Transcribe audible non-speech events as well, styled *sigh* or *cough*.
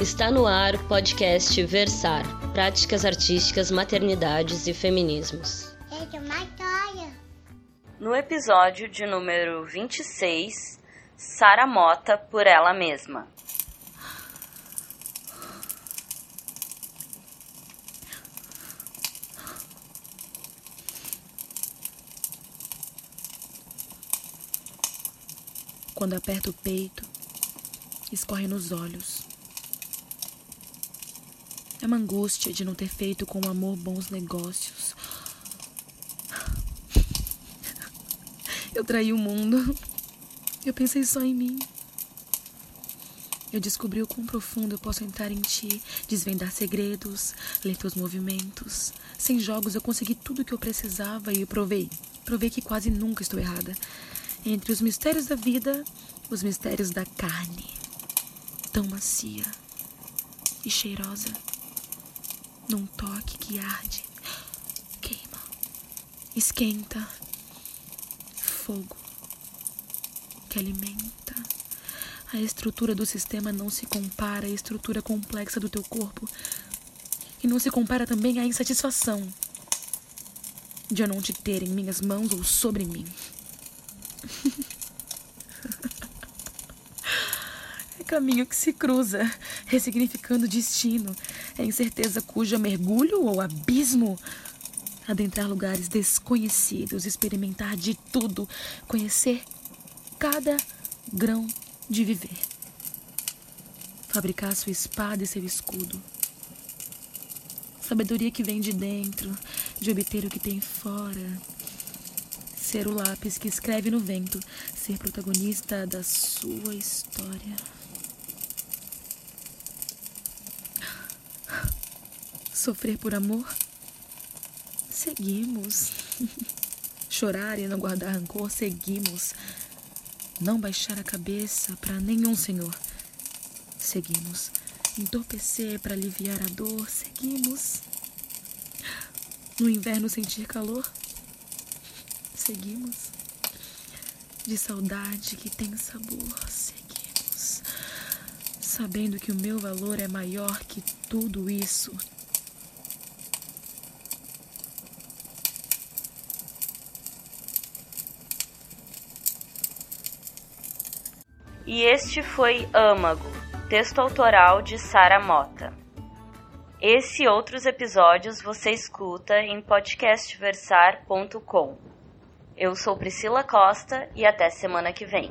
Está no ar o podcast Versar Práticas Artísticas, Maternidades e Feminismos. No episódio de número 26, Sara Mota por ela mesma. Quando aperta o peito, escorre nos olhos. É uma angústia de não ter feito com o amor bons negócios. Eu traí o mundo. Eu pensei só em mim. Eu descobri o quão profundo eu posso entrar em ti, desvendar segredos, ler teus movimentos. Sem jogos eu consegui tudo o que eu precisava e provei. Provei que quase nunca estou errada. Entre os mistérios da vida, os mistérios da carne. Tão macia e cheirosa. Num toque que arde, queima, esquenta. Fogo que alimenta. A estrutura do sistema não se compara à estrutura complexa do teu corpo. E não se compara também à insatisfação de eu não te ter em minhas mãos ou sobre mim. *laughs* é caminho que se cruza, ressignificando destino. É incerteza cuja mergulho ou abismo. Adentrar lugares desconhecidos, experimentar de tudo, conhecer cada grão de viver. Fabricar sua espada e seu escudo. Sabedoria que vem de dentro, de obter o que tem fora. Ser o lápis que escreve no vento, ser protagonista da sua história. Sofrer por amor? Seguimos. *laughs* Chorar e não guardar rancor? Seguimos. Não baixar a cabeça para nenhum senhor? Seguimos. Entorpecer para aliviar a dor? Seguimos. No inverno sentir calor? Seguimos. De saudade que tem sabor? Seguimos. Sabendo que o meu valor é maior que tudo isso E este foi Âmago, texto autoral de Sara Mota. Esse e outros episódios você escuta em podcastversar.com. Eu sou Priscila Costa e até semana que vem.